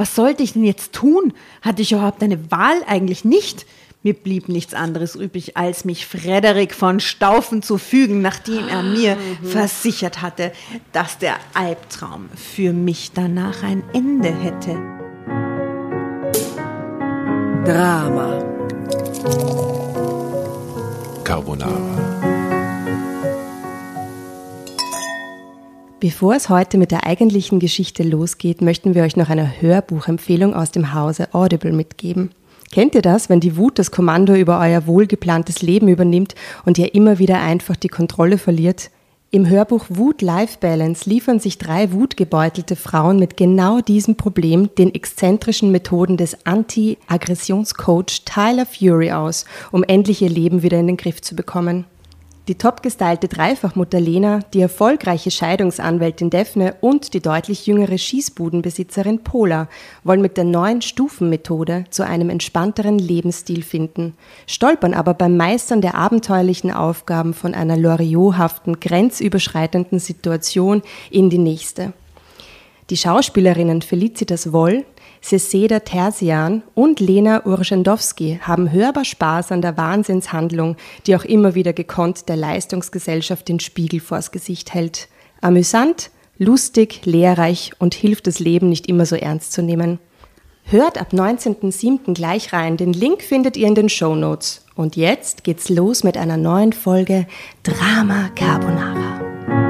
was sollte ich denn jetzt tun? Hatte ich überhaupt eine Wahl? Eigentlich nicht. Mir blieb nichts anderes übrig, als mich Frederik von Staufen zu fügen, nachdem er mir mhm. versichert hatte, dass der Albtraum für mich danach ein Ende hätte. Drama. Carbonara. Bevor es heute mit der eigentlichen Geschichte losgeht, möchten wir euch noch eine Hörbuchempfehlung aus dem Hause Audible mitgeben. Kennt ihr das, wenn die Wut das Kommando über euer wohlgeplantes Leben übernimmt und ihr immer wieder einfach die Kontrolle verliert? Im Hörbuch Wut Life Balance liefern sich drei wutgebeutelte Frauen mit genau diesem Problem den exzentrischen Methoden des Anti-Aggressionscoach Tyler Fury aus, um endlich ihr Leben wieder in den Griff zu bekommen. Die topgestylte Dreifachmutter Lena, die erfolgreiche Scheidungsanwältin Daphne und die deutlich jüngere Schießbudenbesitzerin Pola wollen mit der neuen Stufenmethode zu einem entspannteren Lebensstil finden, stolpern aber beim Meistern der abenteuerlichen Aufgaben von einer Loriothaften, grenzüberschreitenden Situation in die nächste. Die Schauspielerinnen Felicitas Woll, Seseda Terzian und Lena Urschendowski haben hörbar Spaß an der Wahnsinnshandlung, die auch immer wieder gekonnt der Leistungsgesellschaft den Spiegel vors Gesicht hält. Amüsant, lustig, lehrreich und hilft das Leben nicht immer so ernst zu nehmen. Hört ab 19.07. gleich rein. Den Link findet ihr in den Show Notes. Und jetzt geht's los mit einer neuen Folge Drama Carbonara.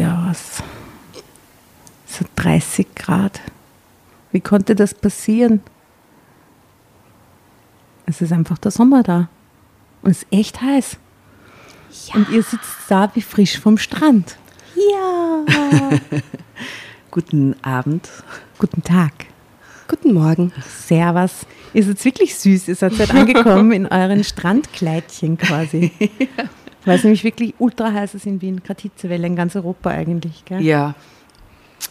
Was, so 30 Grad. Wie konnte das passieren? Es ist einfach der Sommer da. Und es ist echt heiß. Ja. Und ihr sitzt da wie frisch vom Strand. Ja. Guten Abend. Guten Tag. Guten Morgen. Servus. Ihr seid wirklich süß. Ihr seid halt angekommen in euren Strandkleidchen quasi. ja. Weil es nämlich wirklich ultra heiß ist in Wien, gerade Hitzewelle in ganz Europa eigentlich. Gell? Ja.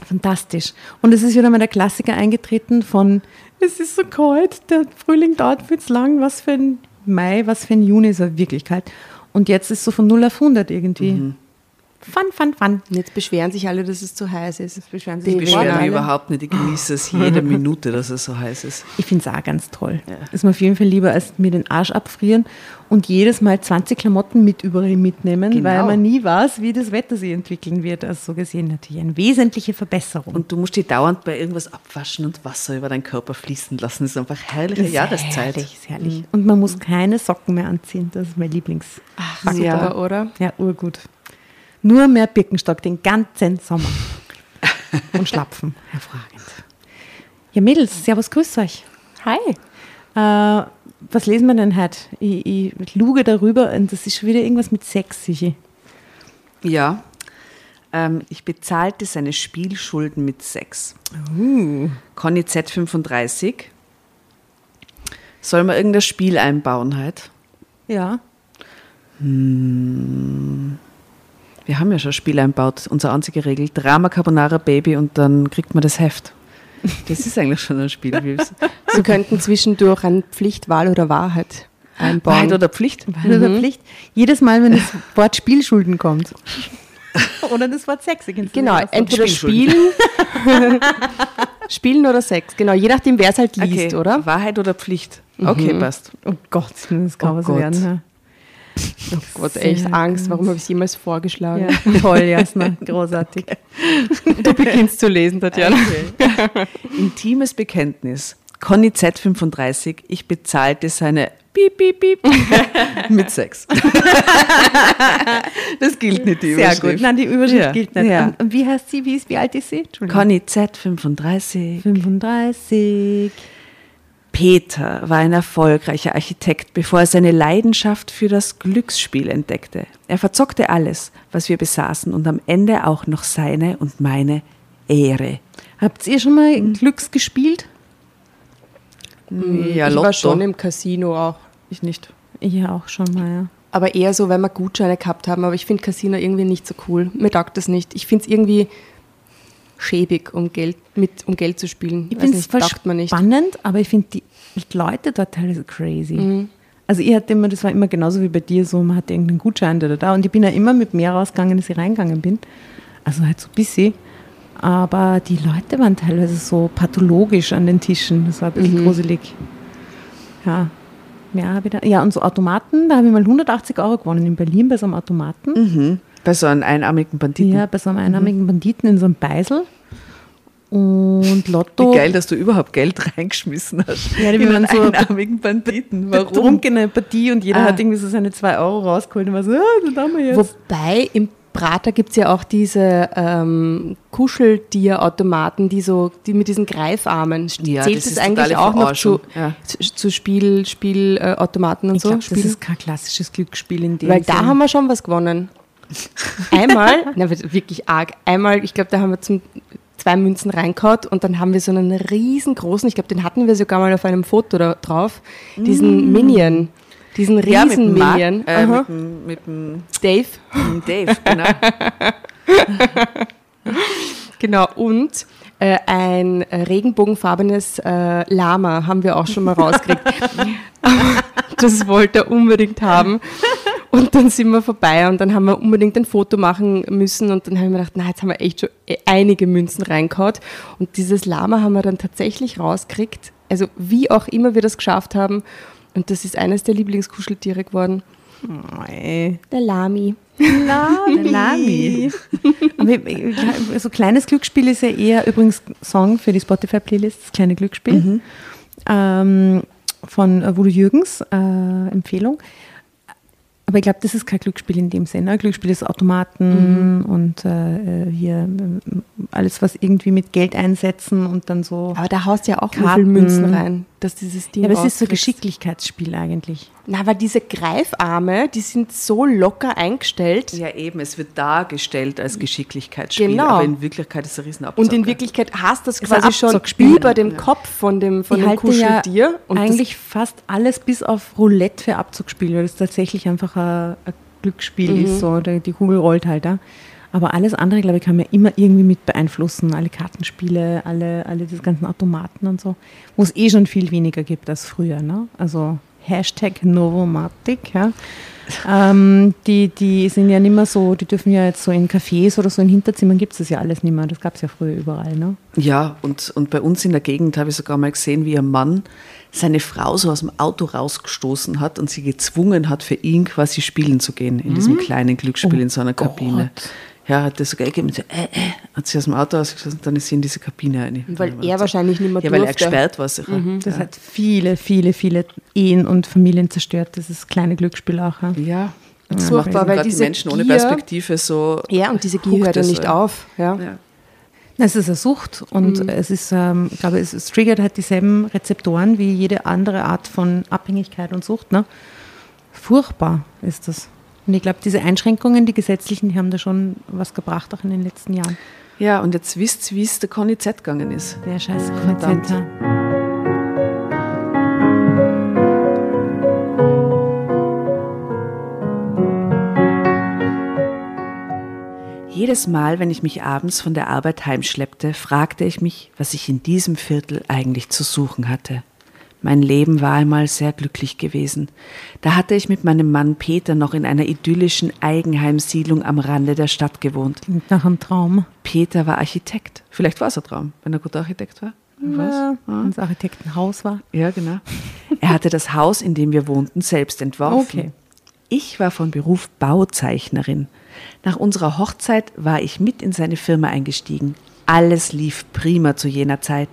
Fantastisch. Und es ist wieder mal der Klassiker eingetreten von, es ist so kalt, der Frühling dauert viel zu lang, was für ein Mai, was für ein Juni ist er wirklich kalt. Und jetzt ist so von 0 auf 100 irgendwie. Mhm. Fun, fun, fun. Und jetzt beschweren sich alle, dass es zu heiß ist. Das beschweren sich die beschweren mich überhaupt nicht. Ich genieße es jede Minute, dass es so heiß ist. Ich finde es auch ganz toll. Ja. Ist mir auf jeden Fall lieber, als mir den Arsch abfrieren und jedes Mal 20 Klamotten mit überall mitnehmen, genau. weil man nie weiß, wie das Wetter sich entwickeln wird. Also so gesehen natürlich eine wesentliche Verbesserung. Und du musst dich dauernd bei irgendwas abwaschen und Wasser über deinen Körper fließen lassen. Das ist einfach herrliche ist Jahreszeit. Herrlich, ist herrlich. Mhm. Und man muss keine Socken mehr anziehen. Das ist mein Lieblings. Ach, ja, oder? Ja, urgut. Nur mehr Birkenstock den ganzen Sommer. Und schlapfen. Hervorragend. Ja, Mädels, servus, grüß euch. Hi. Äh, was lesen wir denn heute? Ich, ich luge darüber und das ist schon wieder irgendwas mit Sex, sicher. Ja. Ähm, ich bezahlte seine Spielschulden mit Sex. Uh. Conny Z35. Soll man irgendein Spiel einbauen heute? Ja. Hm. Wir haben ja schon Spiel einbaut. Unsere einzige Regel: Drama Carbonara Baby und dann kriegt man das Heft. Das ist eigentlich schon ein Spiel. Sie könnten zwischendurch ein Pflicht, Wahl oder Wahrheit einbauen. Wahrheit oder Pflicht? Wahrheit mhm. oder Pflicht. Jedes Mal, wenn das Wort Spielschulden kommt. oder das Wort Sex. Genau, entweder spielen, spielen oder Sex. Genau, je nachdem, wer es halt liest, okay. oder? Wahrheit oder Pflicht. Okay, mhm. passt. Oh Gott, das kann oh was Gott. werden. Oh Gott, echt Sehr Angst. Warum habe ich es jemals vorgeschlagen? Ja, toll, Jasna. Großartig. Du beginnst zu lesen, Tatjana. Okay. Intimes Bekenntnis. Conny Z35, ich bezahlte seine Piep, Piep, Piep mit Sex. das gilt nicht, die Überschrift. Sehr gut. Nein, die Überschrift ja. gilt nicht. Ja. Und wie heißt sie? Wie, ist, wie alt ist sie? Conny Z35. 35. Peter war ein erfolgreicher Architekt, bevor er seine Leidenschaft für das Glücksspiel entdeckte. Er verzockte alles, was wir besaßen und am Ende auch noch seine und meine Ehre. Habt ihr schon mal mhm. Glücks gespielt? Ja, ich Lotto. war schon im Casino auch. Ich nicht. Ich auch schon mal, ja. Aber eher so, wenn wir Gutscheine gehabt haben. Aber ich finde Casino irgendwie nicht so cool. Mir taugt das nicht. Ich finde es irgendwie schäbig, um Geld, mit, um Geld zu spielen. Ich finde es spannend, aber ich finde die Leute dort teilweise crazy. Mhm. Also ich hatte immer, das war immer genauso wie bei dir, so man hatte irgendeinen Gutschein da, da, da und ich bin ja immer mit mehr rausgegangen, als ich reingegangen bin. Also halt so bisschen. Aber die Leute waren teilweise so pathologisch an den Tischen. Das war ein bisschen mhm. gruselig. Ja. Ja, wieder. ja, und so Automaten, da habe ich mal 180 Euro gewonnen in Berlin bei so einem Automaten. Mhm. Bei so einem einarmigen Banditen? Ja, bei so einem einarmigen Banditen in so einem Beisel. Und Lotto. Wie geil, dass du überhaupt Geld reingeschmissen hast. Ja, die waren so einarmigen Banditen. Warum? Betrunkene Partie und jeder ah. hat irgendwie so seine 2 Euro rausgeholt und war so, ah, das haben wir jetzt. Wobei im Prater gibt es ja auch diese ähm, Kuscheldierautomaten, die so, die mit diesen Greifarmen. Ja, Zählt es eigentlich auch noch zu, ja. zu Spiel, Spielautomaten und ich so? Glaub, das ist kein klassisches Glücksspiel in dem Weil Sinn. da haben wir schon was gewonnen. Einmal, na, wirklich arg, einmal, ich glaube, da haben wir zum zwei Münzen reingehauen und dann haben wir so einen riesengroßen, ich glaube, den hatten wir sogar mal auf einem Foto da drauf, diesen mm. Minion. Diesen riesen ja, Minion. Äh, mit, dem, mit dem Dave. Mit dem Dave, genau. genau, und äh, ein regenbogenfarbenes äh, Lama haben wir auch schon mal rausgekriegt. das wollte er unbedingt haben. Und dann sind wir vorbei und dann haben wir unbedingt ein Foto machen müssen und dann habe ich mir gedacht, na, jetzt haben wir echt schon e-, einige Münzen reingehauen. Und dieses Lama haben wir dann tatsächlich rausgekriegt. Also wie auch immer wir das geschafft haben. Und das ist eines der Lieblingskuscheltiere geworden. Oh, der Lami. Lami. Der Lami. so also kleines Glücksspiel ist ja eher übrigens Song für die Spotify-Playlist, das kleine Glücksspiel. Mhm. Ähm, von Voodoo Jürgens, äh, Empfehlung. Aber ich glaube, das ist kein Glücksspiel in dem Sinne. Glücksspiel ist Automaten mhm. und äh, hier äh, alles, was irgendwie mit Geld einsetzen und dann so. Aber da haust ja auch Karten. Münzen rein, dass dieses Ding. Ja, aber es ist so Geschicklichkeitsspiel eigentlich. Na, aber diese Greifarme, die sind so locker eingestellt. Ja, eben, es wird dargestellt als Geschicklichkeitsspiel, genau. aber in Wirklichkeit ist es ein Riesenabzock. Und in Wirklichkeit hast du das quasi schon über dem ja. Kopf von dem, von dem Kuscheltier. Ja und eigentlich fast alles bis auf Roulette für Abzugsspiele, weil das tatsächlich einfach ein, ein Glücksspiel mhm. ist, so, die Kugel rollt halt da. Aber alles andere, glaube ich, kann man immer irgendwie mit beeinflussen. Alle Kartenspiele, alle, alle diese ganzen Automaten und so. Wo es eh schon viel weniger gibt als früher. Ne? Also Hashtag Novomatic. Ja. ähm, die, die sind ja nicht mehr so, die dürfen ja jetzt so in Cafés oder so in Hinterzimmern gibt es das ja alles nicht mehr. Das gab es ja früher überall, ne? Ja, und, und bei uns in der Gegend habe ich sogar mal gesehen, wie ein Mann seine Frau so aus dem Auto rausgestoßen hat und sie gezwungen hat, für ihn quasi spielen zu gehen in diesem kleinen Glücksspiel Oh in so einer Kabine. Gott. Ja, hat das sogar gegeben, so, äh, äh, hat sie aus dem Auto ausgeschlossen und dann ist sie in diese Kabine rein. Weil er wahrscheinlich nicht mehr Ja, weil er durfte. gesperrt war sicher. Das hat viele, viele, viele Ehen und Familien zerstört, dieses kleine Glücksspiel auch. Ja. Ja, das Furchtbar, macht weil gerade die diese Menschen ohne Gier- Perspektive so. Ja, und diese Gier hört ja es, nicht ja. auf. Ja. Ja. Es ist eine Sucht und es ist, ähm, ich glaube, es, es triggert halt dieselben Rezeptoren wie jede andere Art von Abhängigkeit und Sucht. Ne? Furchtbar ist das. Und ich glaube, diese Einschränkungen, die gesetzlichen, die haben da schon was gebracht, auch in den letzten Jahren. ja, und jetzt wisst ihr, wie es der Conny Z gegangen ist. Der scheiß. Konzenter. Jedes Mal, wenn ich mich abends von der Arbeit heimschleppte, fragte ich mich, was ich in diesem Viertel eigentlich zu suchen hatte. Mein Leben war einmal sehr glücklich gewesen. Da hatte ich mit meinem Mann Peter noch in einer idyllischen Eigenheimsiedlung am Rande der Stadt gewohnt. Klingt nach einem Traum. Peter war Architekt. Vielleicht war es ein Traum, wenn er guter Architekt war. Ja, wenn es Architektenhaus war. Ja, genau. Er hatte das Haus, in dem wir wohnten, selbst entworfen. Okay. Ich war von Beruf Bauzeichnerin. Nach unserer Hochzeit war ich mit in seine Firma eingestiegen. Alles lief prima zu jener Zeit.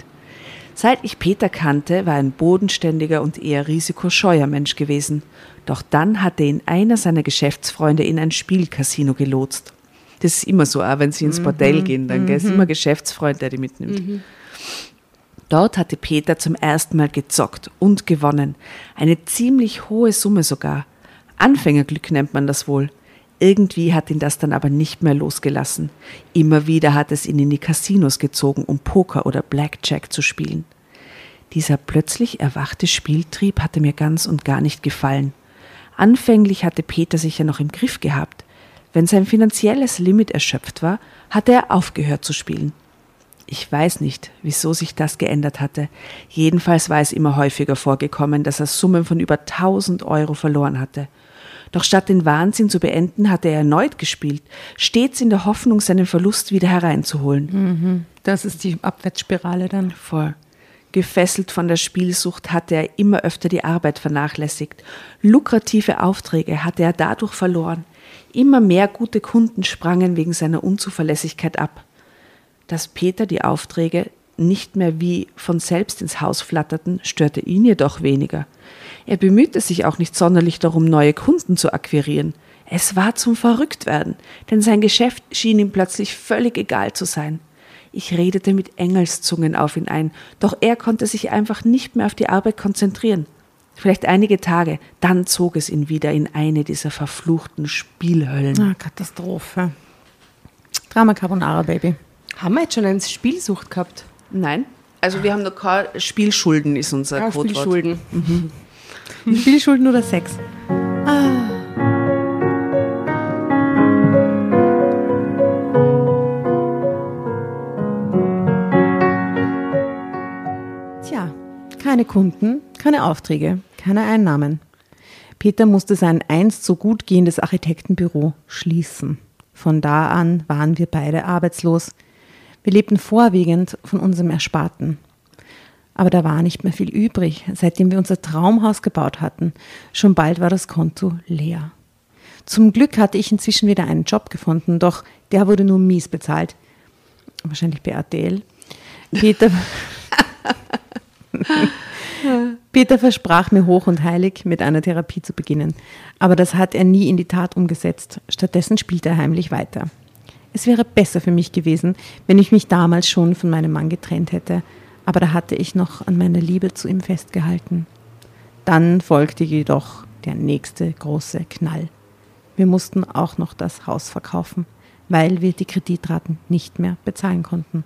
Seit ich Peter kannte, war er ein bodenständiger und eher risikoscheuer Mensch gewesen. Doch dann hatte ihn einer seiner Geschäftsfreunde in ein Spielcasino gelotst. Das ist immer so, auch wenn sie ins Bordell gehen, dann gell, ist immer Geschäftsfreund, der die mitnimmt. Dort hatte Peter zum ersten Mal gezockt und gewonnen. Eine ziemlich hohe Summe sogar. Anfängerglück nennt man das wohl. Irgendwie hat ihn das dann aber nicht mehr losgelassen. Immer wieder hat es ihn in die Casinos gezogen, um Poker oder Blackjack zu spielen. Dieser plötzlich erwachte Spieltrieb hatte mir ganz und gar nicht gefallen. Anfänglich hatte Peter sich ja noch im Griff gehabt. Wenn sein finanzielles Limit erschöpft war, hatte er aufgehört zu spielen. Ich weiß nicht, wieso sich das geändert hatte. Jedenfalls war es immer häufiger vorgekommen, dass er Summen von über 1000 Euro verloren hatte. Doch statt den Wahnsinn zu beenden, hatte er erneut gespielt, stets in der Hoffnung, seinen Verlust wieder hereinzuholen. Das ist die Abwärtsspirale dann. Voll. Gefesselt von der Spielsucht hatte er immer öfter die Arbeit vernachlässigt. Lukrative Aufträge hatte er dadurch verloren. Immer mehr gute Kunden sprangen wegen seiner Unzuverlässigkeit ab. Dass Peter die Aufträge nicht mehr wie von selbst ins Haus flatterten, störte ihn jedoch weniger. Er bemühte sich auch nicht sonderlich darum, neue Kunden zu akquirieren. Es war zum Verrücktwerden, denn sein Geschäft schien ihm plötzlich völlig egal zu sein. Ich redete mit Engelszungen auf ihn ein, doch er konnte sich einfach nicht mehr auf die Arbeit konzentrieren. Vielleicht einige Tage, dann zog es ihn wieder in eine dieser verfluchten Spielhöllen. Ah, Katastrophe. Drama Carbonara, Baby. Haben wir jetzt schon eine Spielsucht gehabt? Nein, also wir haben noch keine Spielschulden, ist unser Ja, Codewort. Spielschulden. Spielschulden oder Sex? Ah. Tja, keine Kunden, keine Aufträge, keine Einnahmen. Peter musste sein einst so gut gehendes Architektenbüro schließen. Von da an waren wir beide arbeitslos. Wir lebten vorwiegend von unserem Ersparten. Aber da war nicht mehr viel übrig, seitdem wir unser Traumhaus gebaut hatten. Schon bald war das Konto leer. Zum Glück hatte ich inzwischen wieder einen Job gefunden, doch der wurde nur mies bezahlt. Wahrscheinlich bei RTL. Peter, Peter versprach mir hoch und heilig, mit einer Therapie zu beginnen. Aber das hat er nie in die Tat umgesetzt. Stattdessen spielte er heimlich weiter. Es wäre besser für mich gewesen, wenn ich mich damals schon von meinem Mann getrennt hätte. Aber da hatte ich noch an meiner Liebe zu ihm festgehalten. Dann folgte jedoch der nächste große Knall. Wir mussten auch noch das Haus verkaufen, weil wir die Kreditraten nicht mehr bezahlen konnten.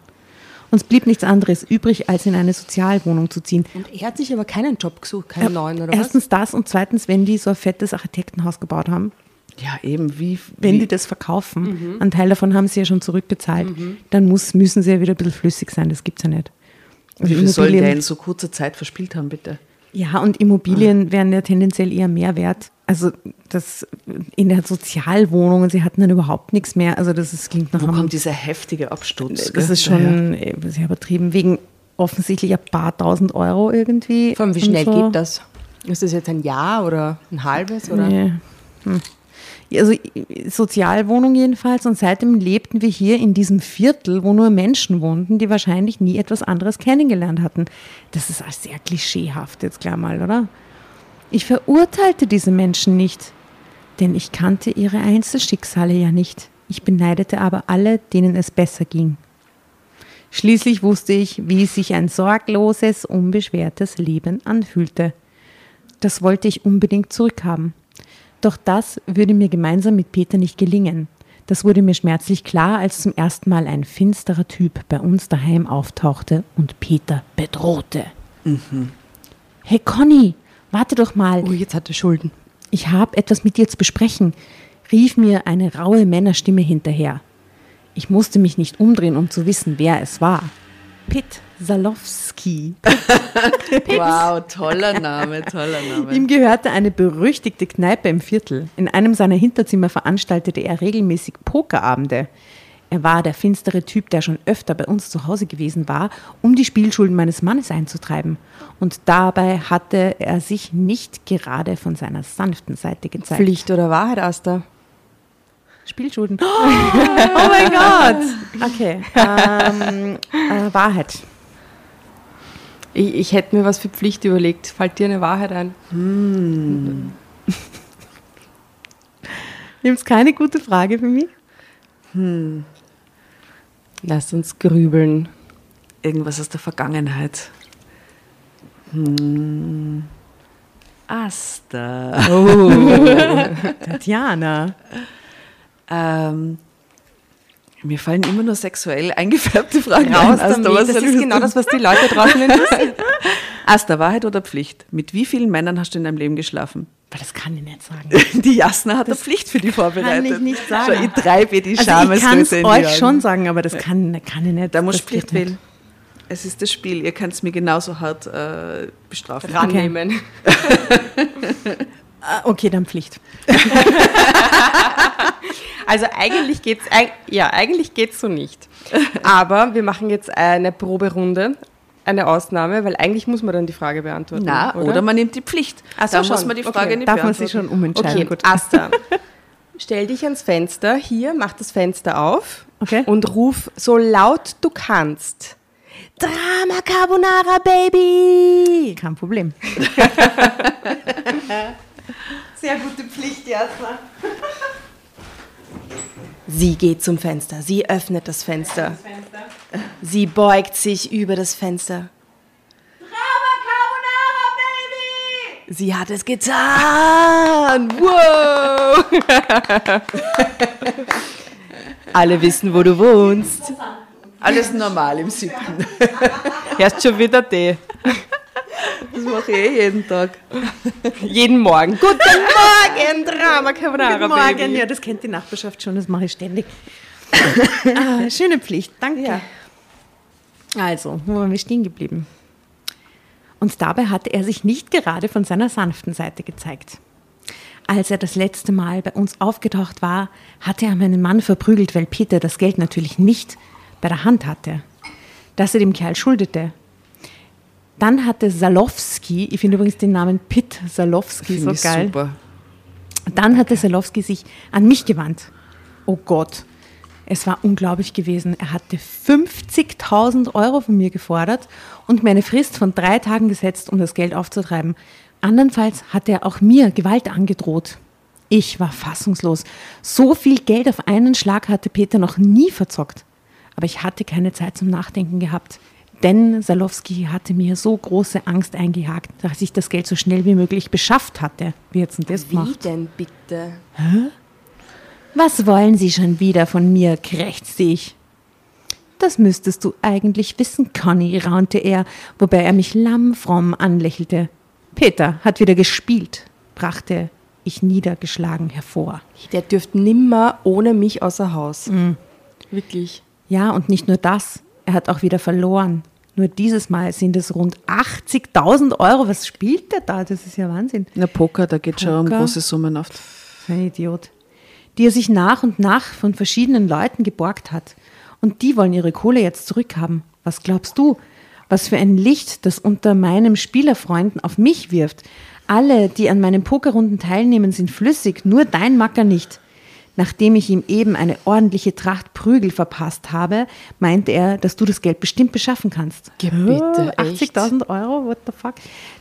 Uns blieb nichts anderes übrig, als in eine Sozialwohnung zu ziehen. Und er hat sich aber keinen Job gesucht, keinen neuen, oder Erstens das und zweitens, wenn die so ein fettes Architektenhaus gebaut haben, Ja, eben, wie. wenn wie, die das verkaufen, einen Teil davon haben sie ja schon zurückbezahlt, dann muss, müssen sie ja wieder ein bisschen flüssig sein, das gibt es ja nicht. Also wie viel soll Immobilien- der in so kurzer Zeit verspielt haben, bitte? Ja, und Immobilien wären ja tendenziell eher mehr wert, also das in der Sozialwohnung, sie hatten dann überhaupt nichts mehr. Also das ist, klingt nach Wo einem, kommt dieser heftige Absturz? das ist schon äh, sehr übertrieben, wegen offensichtlich ein paar tausend Euro irgendwie. Vor allem, wie schnell so. geht das? Ist das jetzt ein Jahr oder ein halbes? Oder? Nee. Hm. Also Sozialwohnung jedenfalls und seitdem lebten wir hier in diesem Viertel, wo nur Menschen wohnten, die wahrscheinlich nie etwas anderes kennengelernt hatten. Das ist sehr klischeehaft jetzt klar mal, oder? Ich verurteilte diese Menschen nicht, denn ich kannte ihre Einzelschicksale ja nicht. Ich beneidete aber alle, denen es besser ging. Schließlich wusste ich, wie sich ein sorgloses, unbeschwertes Leben anfühlte. Das wollte ich unbedingt zurückhaben. Doch das würde mir gemeinsam mit Peter nicht gelingen. Das wurde mir schmerzlich klar, als zum ersten Mal ein finsterer Typ bei uns daheim auftauchte und Peter bedrohte. Hey Conny, warte doch mal. Oh, jetzt hat er Schulden. Ich habe etwas mit dir zu besprechen, rief mir eine raue Männerstimme hinterher. Ich musste mich nicht umdrehen, um zu wissen, wer es war. Pitt Salowski. Wow, toller Name, toller Name. Ihm gehörte eine berüchtigte Kneipe im Viertel. In einem seiner Hinterzimmer veranstaltete er regelmäßig Pokerabende. Er war der finstere Typ, der schon öfter bei uns zu Hause gewesen war, um die Spielschulden meines Mannes einzutreiben. Und dabei hatte er sich nicht gerade von seiner sanften Seite gezeigt. Pflicht oder Wahrheit, Asta? Spielschulden. Oh, mein Gott. Okay. Ähm, äh, Wahrheit. Ich, ich hätte mir was für Pflicht überlegt. Fällt dir eine Wahrheit ein? Gibt es keine gute Frage für mich? Lass uns grübeln. Irgendwas aus der Vergangenheit. Hm. Asta. Tatjana. Ähm, mir fallen immer nur sexuell eingefärbte Fragen Raus ein. damit. was Das ist genau das, was die Leute draußen interessiert. Asta, Wahrheit oder Pflicht? Mit wie vielen Männern hast du in deinem Leben geschlafen? Aber das kann ich nicht sagen. Die Jasna hat eine Pflicht für die vorbereitet. ich nicht sagen. Schau, ich treibe die Also ich kann es euch schon sagen, aber das kann, kann ich nicht. Da muss Das Pflicht wählen. Es ist das Spiel. Ihr könnt es mir genauso hart äh, bestrafen. Rannehmen. Ah, Okay, dann Pflicht. Also eigentlich geht's ja, eigentlich geht's so nicht. Aber wir machen jetzt eine Proberunde, eine Ausnahme, weil eigentlich muss man dann die Frage beantworten. Na, oder? man nimmt die Pflicht. Ach so, da schon. muss man die Okay. Frage nicht Darf man beantworten. sich schon umentscheiden? Okay, Gut. Asta, stell dich ans Fenster, hier, mach das Fenster auf Okay. und ruf so laut du kannst. Drama Carbonara, Baby! Kein Problem. Sehr gute Pflicht erstmal. Sie geht zum Fenster, sie öffnet das Fenster. Sie beugt sich über das Fenster. Sie hat es getan! Wow! Alle wissen, wo du wohnst. Alles normal im siebten. Erst schon wieder Tee. Das mache ich eh jeden Tag. Jeden Morgen. Guten Morgen, Drama Carbonara, Guten Morgen. Baby. Ja, das kennt die Nachbarschaft schon, das mache ich ständig. ah, schöne Pflicht, danke. Also, wo waren wir stehen geblieben? Und dabei hatte er sich nicht gerade von seiner sanften Seite gezeigt. Als er das letzte Mal bei uns aufgetaucht war, hatte er meinen Mann verprügelt, weil Peter das Geld natürlich nicht bei der Hand hatte, das er dem Kerl schuldete. Dann hatte Salowski, ich finde übrigens den Namen Pitt Salowski so geil. super. Dann hatte Salowski sich an mich gewandt. Oh Gott, es war unglaublich gewesen. Er hatte 50.000 Euro von mir gefordert und mir eine Frist von drei Tagen gesetzt, um das Geld aufzutreiben. Andernfalls hatte er auch mir Gewalt angedroht. Ich war fassungslos. So viel Geld auf einen Schlag hatte Peter noch nie verzockt. Aber ich hatte keine Zeit zum Nachdenken gehabt. Denn Salowski hatte mir so große Angst eingejagt, dass ich das Geld so schnell wie möglich beschafft hatte. Wie hat denn das Wie gemacht? denn bitte? Was wollen Sie schon wieder von mir? krächzte ich. Das müsstest du eigentlich wissen, Conny, raunte er, wobei er mich lammfromm anlächelte. Peter hat wieder gespielt, brachte ich niedergeschlagen hervor. Der dürft nimmer ohne mich außer Haus. Wirklich. Ja, und nicht nur das, er hat auch wieder verloren. Nur dieses Mal sind es rund 80.000 Euro. Was spielt der da? Das ist ja Wahnsinn. Na, Poker, da geht schon um Poker. große Summen oft. Ein Idiot. Die er sich nach und nach von verschiedenen Leuten geborgt hat. Und die wollen ihre Kohle jetzt zurückhaben. Was glaubst du? Was für ein Licht das unter meinem Spielerfreunden auf mich wirft. Alle, die an meinen Pokerrunden teilnehmen, sind flüssig, nur dein Macker nicht. Nachdem ich ihm eben eine ordentliche Tracht Prügel verpasst habe, meinte er, dass du das Geld bestimmt beschaffen kannst. Bitte, Oh, 80.000 Euro, what the fuck?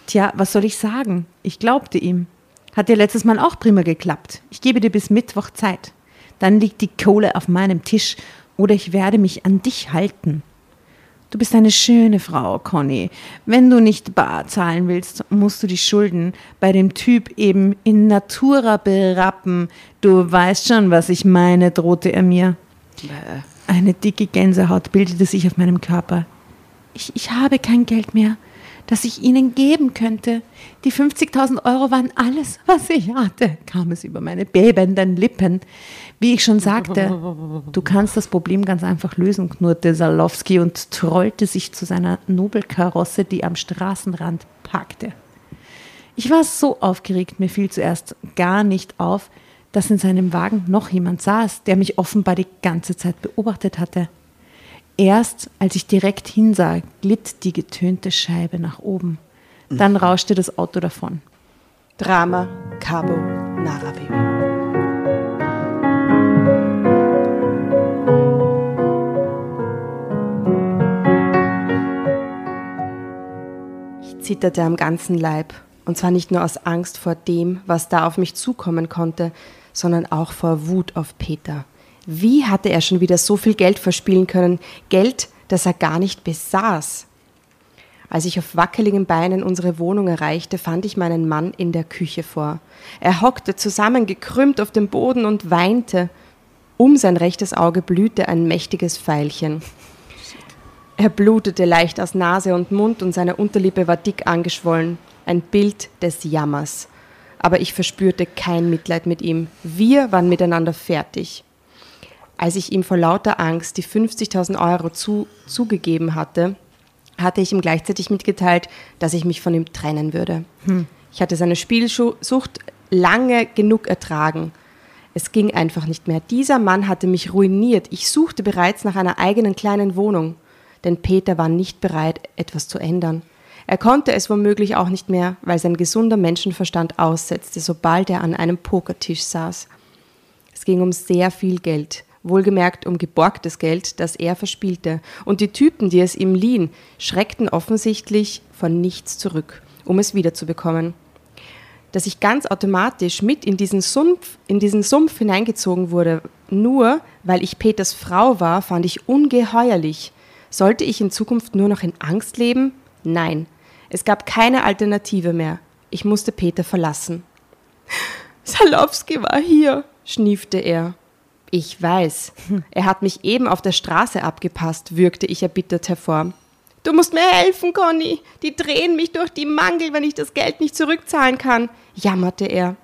Tja, was soll ich sagen? Ich glaubte ihm. Hat ja letztes Mal auch prima geklappt. Ich gebe dir bis Mittwoch Zeit. Dann liegt die Kohle auf meinem Tisch oder ich werde mich an dich halten. Du bist eine schöne Frau, Conny. Wenn du nicht bar zahlen willst, musst du die Schulden bei dem Typ eben in Natura berappen. Du weißt schon, was ich meine, drohte er mir. Eine dicke Gänsehaut bildete sich auf meinem Körper. Ich, ich habe kein Geld mehr, das ich Ihnen geben könnte. Die 50.000 Euro waren alles, was ich hatte, kam es über meine bebenden Lippen. Wie ich schon sagte, du kannst das Problem ganz einfach lösen, knurrte Salowski und trollte sich zu seiner Nobelkarosse, die am Straßenrand parkte. Ich war so aufgeregt, mir fiel zuerst gar nicht auf, dass in seinem Wagen noch jemand saß, der mich offenbar die ganze Zeit beobachtet hatte. Erst als ich direkt hinsah, glitt die getönte Scheibe nach oben. Dann rauschte das Auto davon. Drama Cabo Naravi. Ich zitterte am ganzen Leib. Und zwar nicht nur aus Angst vor dem, was da auf mich zukommen konnte, sondern auch vor Wut auf Peter. Wie hatte er schon wieder so viel Geld verspielen können? Geld, das er gar nicht besaß. Als ich auf wackeligen Beinen unsere Wohnung erreichte, fand ich meinen Mann in der Küche vor. Er hockte zusammengekrümmt auf dem Boden und weinte. Um sein rechtes Auge blühte ein mächtiges Pfeilchen. Er blutete leicht aus Nase und Mund und seine Unterlippe war dick angeschwollen. Ein Bild des Jammers. Aber ich verspürte kein Mitleid mit ihm. Wir waren miteinander fertig. Als ich ihm vor lauter Angst die 50.000 Euro zu, zugegeben hatte, hatte ich ihm gleichzeitig mitgeteilt, dass ich mich von ihm trennen würde. Ich hatte seine Spielsucht lange genug ertragen. Es ging einfach nicht mehr. Dieser Mann hatte mich ruiniert. Ich suchte bereits nach einer eigenen kleinen Wohnung. Denn Peter war nicht bereit, etwas zu ändern. Er konnte es womöglich auch nicht mehr, weil sein gesunder Menschenverstand aussetzte, sobald er an einem Pokertisch saß. Es ging um sehr viel Geld, wohlgemerkt um geborgtes Geld, das er verspielte, und die Typen, die es ihm liehen, schreckten offensichtlich von nichts zurück, um es wiederzubekommen. Dass ich ganz automatisch mit in diesen Sumpf, in diesen Sumpf hineingezogen wurde, nur weil ich Peters Frau war, fand ich ungeheuerlich. Sollte ich in Zukunft nur noch in Angst leben? Nein, es gab keine Alternative mehr. Ich musste Peter verlassen. Salowski war hier, schniefte er. Ich weiß. Er hat mich eben auf der Straße abgepasst, würgte ich erbittert hervor. Du musst mir helfen, Conny. Die drehen mich durch die Mangel, wenn ich das Geld nicht zurückzahlen kann, jammerte er.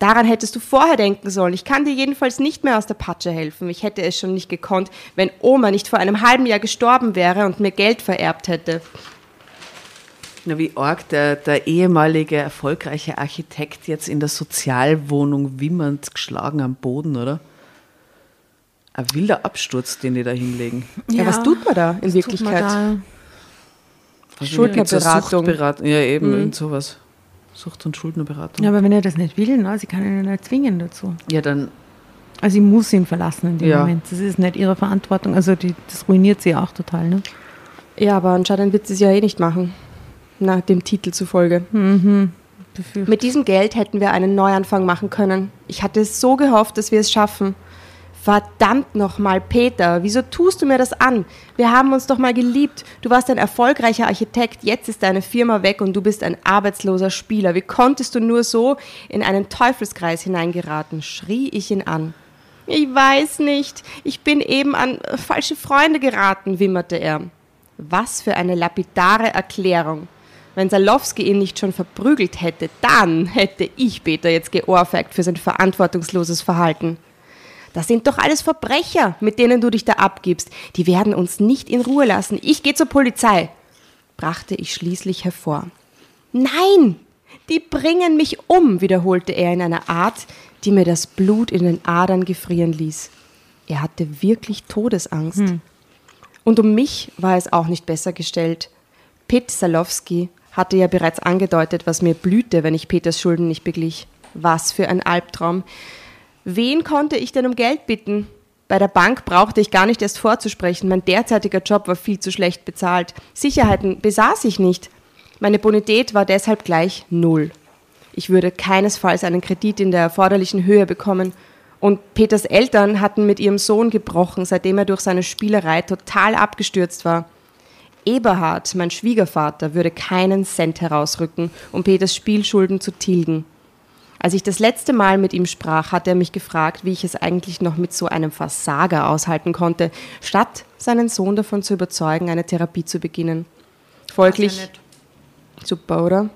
Daran hättest du vorher denken sollen. Ich kann dir jedenfalls nicht mehr aus der Patsche helfen. Ich hätte es schon nicht gekonnt, wenn Oma nicht vor einem halben Jahr gestorben wäre und mir Geld vererbt hätte. Na, wie arg der, der ehemalige erfolgreiche Architekt jetzt in der Sozialwohnung wimmernd geschlagen am Boden, oder? Ein wilder Absturz, den die da hinlegen. Ja, was tut man da in was tut Wirklichkeit? man Schuldnerberatung. Ja, eben, irgend sowas. Sucht- und Schuldnerberatung. da? Ja, aber wenn er das nicht will, na, sie kann ihn nicht zwingen dazu. Ja, dann, Also sie muss ihn verlassen in dem Ja. Moment. Das ist nicht ihre Verantwortung. Also die, das ruiniert sie auch total. Ne? Ja, aber anscheinend wird sie es ja eh nicht machen. Na, dem Titel zufolge. Befürcht- Mit diesem Geld hätten wir einen Neuanfang machen können. Ich hatte so gehofft, dass wir es schaffen. Verdammt nochmal, Peter, wieso tust du mir das an? Wir haben uns doch mal geliebt. Du warst ein erfolgreicher Architekt, jetzt ist deine Firma weg und du bist ein arbeitsloser Spieler. Wie konntest du nur so in einen Teufelskreis hineingeraten? schrie ich ihn an. Ich weiß nicht. Ich bin eben an falsche Freunde geraten, wimmerte er. Was für eine lapidare Erklärung. Wenn Salowski ihn nicht schon verprügelt hätte, dann hätte ich Peter jetzt geohrfeigt für sein verantwortungsloses Verhalten. Das sind doch alles Verbrecher, mit denen du dich da abgibst. Die werden uns nicht in Ruhe lassen. Ich gehe zur Polizei, brachte ich schließlich hervor. Nein, die bringen mich um, wiederholte er in einer Art, die mir das Blut in den Adern gefrieren ließ. Er hatte wirklich Todesangst. Hm. Und um mich war es auch nicht besser gestellt. Pitt Salowski hatte ja bereits angedeutet, was mir blühte, wenn ich Peters Schulden nicht beglich. Was für ein Albtraum. Wen konnte ich denn um Geld bitten? Bei der Bank brauchte ich gar nicht erst vorzusprechen. Mein derzeitiger Job war viel zu schlecht bezahlt. Sicherheiten besaß ich nicht. Meine Bonität war deshalb gleich null. Ich würde keinesfalls einen Kredit in der erforderlichen Höhe bekommen. Und Peters Eltern hatten mit ihrem Sohn gebrochen, seitdem er durch seine Spielerei total abgestürzt war. Eberhard, mein Schwiegervater, würde keinen Cent herausrücken, um Peters Spielschulden zu tilgen. Als ich das letzte Mal mit ihm sprach, hat er mich gefragt, wie ich es eigentlich noch mit so einem Versager aushalten konnte, statt seinen Sohn davon zu überzeugen, eine Therapie zu beginnen. Folglich. Super, oder?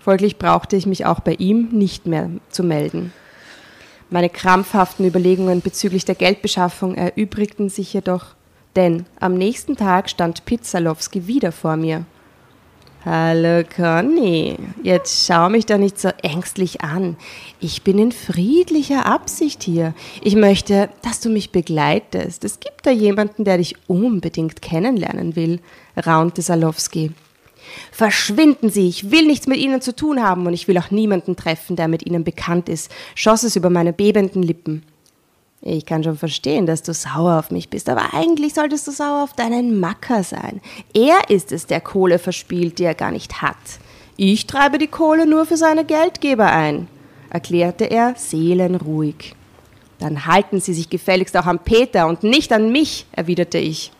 Folglich brauchte ich mich auch bei ihm nicht mehr zu melden. Meine krampfhaften Überlegungen bezüglich der Geldbeschaffung erübrigten sich jedoch, denn am nächsten Tag stand Pizzalowski wieder vor mir. Hallo Conny, jetzt schau mich doch nicht so ängstlich an. Ich bin in friedlicher Absicht hier. Ich möchte, dass du mich begleitest. Es gibt da jemanden, der dich unbedingt kennenlernen will, raunte Salowski. Verschwinden Sie, ich will nichts mit Ihnen zu tun haben und ich will auch niemanden treffen, der mit Ihnen bekannt ist, schoss es über meine bebenden Lippen. Ich kann schon verstehen, dass du sauer auf mich bist, aber eigentlich solltest du sauer auf deinen Macker sein. Er ist es, der Kohle verspielt, die er gar nicht hat. Ich treibe die Kohle nur für seine Geldgeber ein, erklärte er seelenruhig. Dann halten Sie sich gefälligst auch an Peter und nicht an mich, erwiderte ich.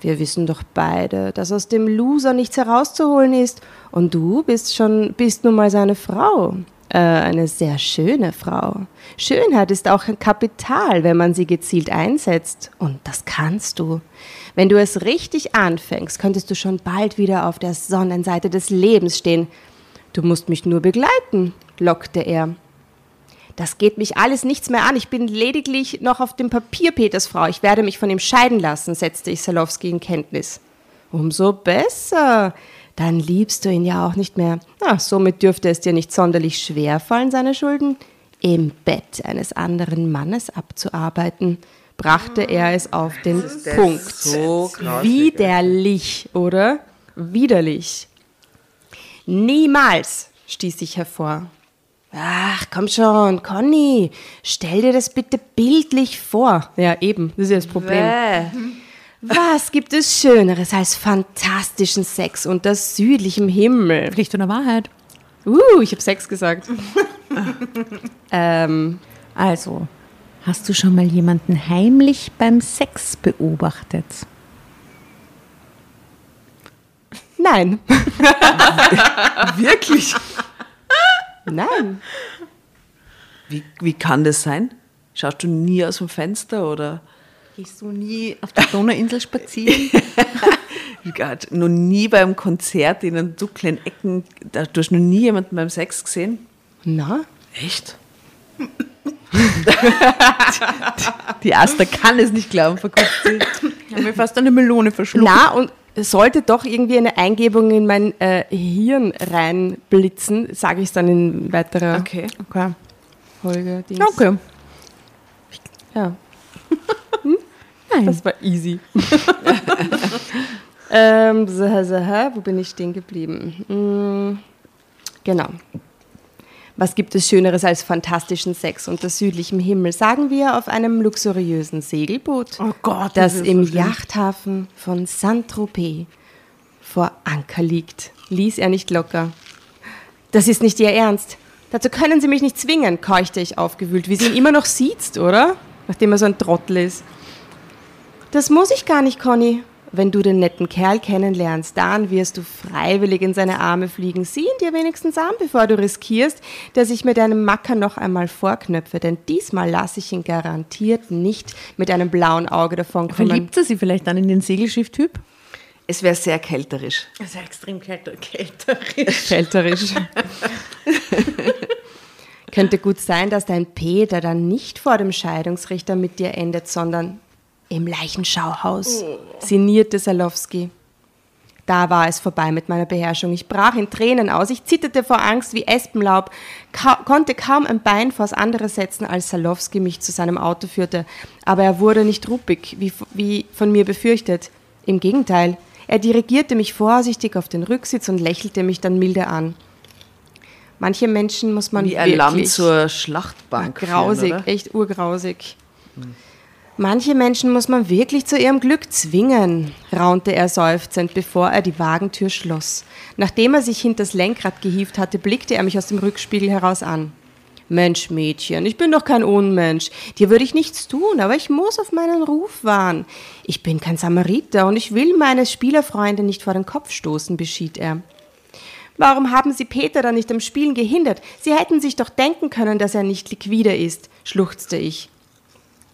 Wir wissen doch beide, dass aus dem Loser nichts herauszuholen ist, und du bist schon, bist nun mal seine Frau. Äh, eine sehr schöne Frau. Schönheit ist auch ein Kapital, wenn man sie gezielt einsetzt. Und das kannst du. Wenn du es richtig anfängst, könntest du schon bald wieder auf der Sonnenseite des Lebens stehen. Du musst mich nur begleiten, lockte er. Das geht mich alles nichts mehr an. Ich bin lediglich noch auf dem Papier Peters Frau. Ich werde mich von ihm scheiden lassen, setzte ich Salowski in Kenntnis. Umso besser dann liebst du ihn ja auch nicht mehr. Ach, somit dürfte es dir nicht sonderlich schwer fallen, seine Schulden im Bett eines anderen Mannes abzuarbeiten, brachte er es auf den Punkt. So Widerlich, oder? Widerlich. Niemals, stieß ich hervor. Ach, komm schon, Conny, stell dir das bitte bildlich vor. Ja, eben, das ist ja das Problem. Bäh. Was gibt es Schöneres als fantastischen Sex unter südlichem Himmel? Pflicht oder Wahrheit? Uh, ich habe Sex gesagt. ähm, also, hast du schon mal jemanden heimlich beim Sex beobachtet? Nein. Wirklich? Nein. Wie, wie kann das sein? Schaust du nie aus dem Fenster oder? Gehst du nie auf der Donauinsel spazieren? Gott, noch nie beim Konzert in den dunklen Ecken. Da, du hast noch nie jemanden beim Sex gesehen? Na? Echt? die Asta kann es nicht glauben, verkauft sie. Ich habe mir fast eine Melone verschluckt. Na, und sollte doch irgendwie eine Eingebung in mein äh, Hirn reinblitzen, sage ich es dann in weiterer okay. Okay. Folge. Dings. Okay. Ja. Nein. Das war easy. ähm, so, so, wo bin ich stehen geblieben? Hm, genau. Was gibt es Schöneres als fantastischen Sex unter südlichem Himmel? Sagen wir auf einem luxuriösen Segelboot, oh Gott, das, das im so Yachthafen von Saint-Tropez vor Anker liegt. Ließ er nicht locker. Das ist nicht Ihr Ernst. Dazu können Sie mich nicht zwingen, keuchte ich aufgewühlt, wie sie ihn immer noch sieht, oder? Nachdem er so ein Trottel ist. Das muss ich gar nicht, Conny. Wenn du den netten Kerl kennenlernst, dann wirst du freiwillig in seine Arme fliegen. Sieh ihn dir wenigstens an, bevor du riskierst, dass ich mir deinem Macker noch einmal vorknöpfe. Denn diesmal lasse ich ihn garantiert nicht mit einem blauen Auge davonkommen. Verliebt er sie vielleicht dann in den Segelschiff-Typ? Es wäre sehr kälterisch. Es wäre extrem kälterisch. Kälterisch. Könnte gut sein, dass dein Peter dann nicht vor dem Scheidungsrichter mit dir endet, sondern im Leichenschauhaus, sinnierte Salowski. Da war es vorbei mit meiner Beherrschung. Ich brach in Tränen aus. Ich zitterte vor Angst wie Espenlaub, ka konnte kaum ein Bein vors andere setzen, als Salowski mich zu seinem Auto führte. Aber er wurde nicht ruppig, wie, wie von mir befürchtet. Im Gegenteil, er dirigierte mich vorsichtig auf den Rücksitz und lächelte mich dann milde an. Manche Menschen muss man Wie ein wirklich Lamm zur Schlachtbank. grausig, Führen, oder? echt urgrausig. Manche Menschen muss man wirklich zu ihrem Glück zwingen, raunte er seufzend, bevor er die Wagentür schloss. Nachdem er sich hinters Lenkrad gehievt hatte, blickte er mich aus dem Rückspiegel heraus an. Mensch, Mädchen, ich bin doch kein Unmensch. Dir würde ich nichts tun, aber ich muss auf meinen Ruf wahren. Ich bin kein Samariter und ich will meine Spielerfreunde nicht vor den Kopf stoßen, beschied er. Warum haben Sie Peter dann nicht am Spielen gehindert? Sie hätten sich doch denken können, dass er nicht liquide ist, schluchzte ich.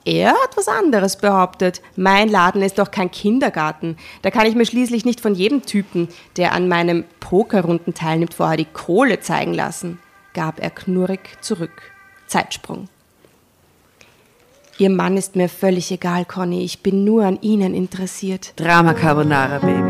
Er hat was anderes behauptet. Mein Laden ist doch kein Kindergarten. Da kann ich mir schließlich nicht von jedem Typen, der an meinem Pokerrunden teilnimmt, vorher die Kohle zeigen lassen, gab er knurrig zurück. Zeitsprung. Ihr Mann ist mir völlig egal, Conny. Ich bin nur an Ihnen interessiert. Drama Carbonara, Baby.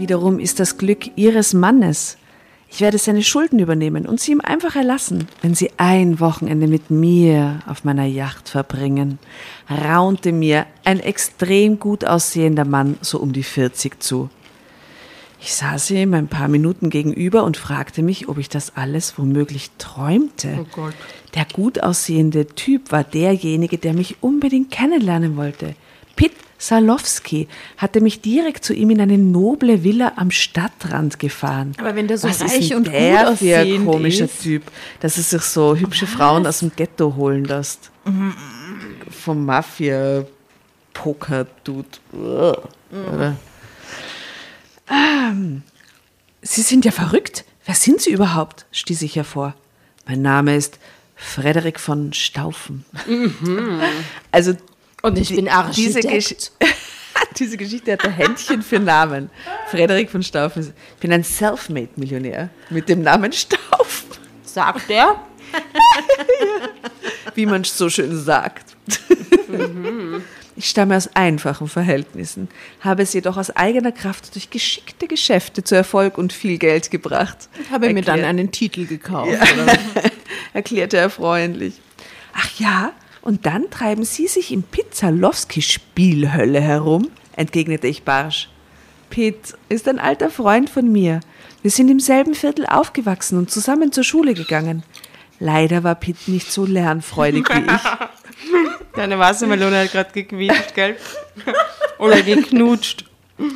Wiederum ist das Glück ihres Mannes. Ich werde seine Schulden übernehmen und sie ihm einfach erlassen, wenn sie ein Wochenende mit mir auf meiner Yacht verbringen, raunte mir ein extrem gut aussehender Mann so um die 40 zu. Ich saß ihm ein paar Minuten gegenüber und fragte mich, ob ich das alles womöglich träumte. Der gut aussehende Typ war derjenige, der mich unbedingt kennenlernen wollte. Pitt Salowski hatte mich direkt zu ihm in eine noble Villa am Stadtrand gefahren. Aber wenn der so Was reich ist denn und der gut für ein komischer ist? Typ, dass er sich so hübsche Frauen aus dem Ghetto holen lässt. Vom Mafia-Poker-Dude. Ähm, Sie sind ja verrückt. Wer sind Sie überhaupt? stieß ich hervor. Mein Name ist Frederik von Staufen. Also Und ich bin diese, Gesch diese Geschichte hat ein Händchen für Namen. Frederik von Staufen. Ich bin ein Selfmade-Millionär mit dem Namen Staufen, Sagt er? wie man so schön sagt. Ich stamme aus einfachen Verhältnissen, habe es jedoch aus eigener Kraft durch geschickte Geschäfte zu Erfolg und viel Geld gebracht. Habe mir dann einen Titel gekauft. erklärte er freundlich. Ach ja, und dann treiben Sie sich im Pizzalowski-Spielhölle herum, entgegnete ich barsch. Pitt ist ein alter Freund von mir. Wir sind im selben Viertel aufgewachsen und zusammen zur Schule gegangen. Leider war Pitt nicht so lernfreudig wie ich. Deine Wassermelone hat gerade gequietscht, gell? Oder geknutscht.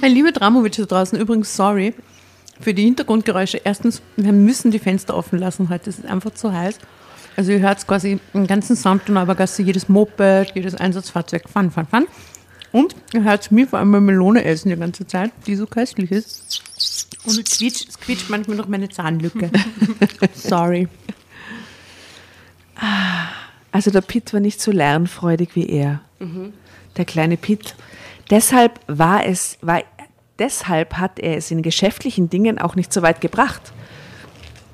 Hey, liebe Dramovic da draußen, übrigens sorry für die Hintergrundgeräusche. Erstens, wir müssen die Fenster offen lassen heute, es ist einfach zu heiß. Also ihr hört quasi den ganzen Samt und Neubergasse, jedes Moped, jedes Einsatzfahrzeug, fun, fun, fun. Und ihr hört mir vor allem mal Melone essen die ganze Zeit, die so köstlich ist. Und es quietscht, es quietscht manchmal noch meine Zahnlücke. sorry. Also der Pitt war nicht so lernfreudig wie er. Der kleine Pitt. Deshalb war es, war Deshalb hat er es in geschäftlichen Dingen auch nicht so weit gebracht.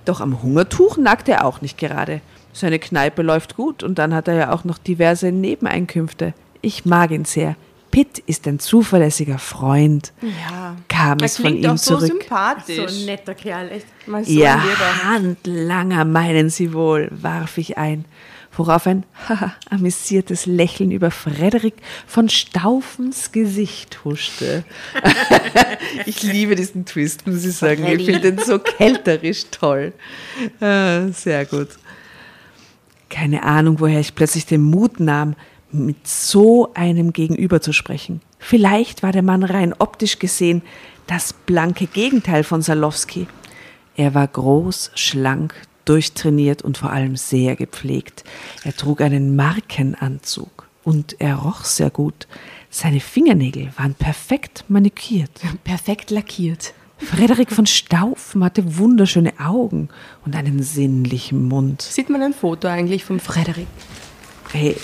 Doch am Hungertuch nagt er auch nicht gerade. Seine Kneipe läuft gut und dann hat er ja auch noch diverse Nebeneinkünfte. Ich mag ihn sehr. Pitt ist ein zuverlässiger Freund. Ja. Kam Er es von klingt ihm auch so zurück. sympathisch. netter Kerl, echt. Mal so Ja, ein. Handlanger meinen Sie wohl, warf ich ein, worauf ein haha, amüsiertes Lächeln über Frederik von Staufens Gesicht huschte. ich liebe diesen Twist, muss ich sagen. Ich finde den so kälterisch toll. Ah, Sehr gut. Keine Ahnung, woher ich plötzlich den Mut nahm, mit so einem Gegenüber zu sprechen. Vielleicht war der Mann rein optisch gesehen das blanke Gegenteil von Salowski. Er war groß, schlank, durchtrainiert und vor allem sehr gepflegt. Er trug einen Markenanzug und er roch sehr gut. Seine Fingernägel waren perfekt manikiert. Perfekt lackiert. Frederik von Staufen hatte wunderschöne Augen und einen sinnlichen Mund. Sieht man ein Foto eigentlich vom Frederik? Hey,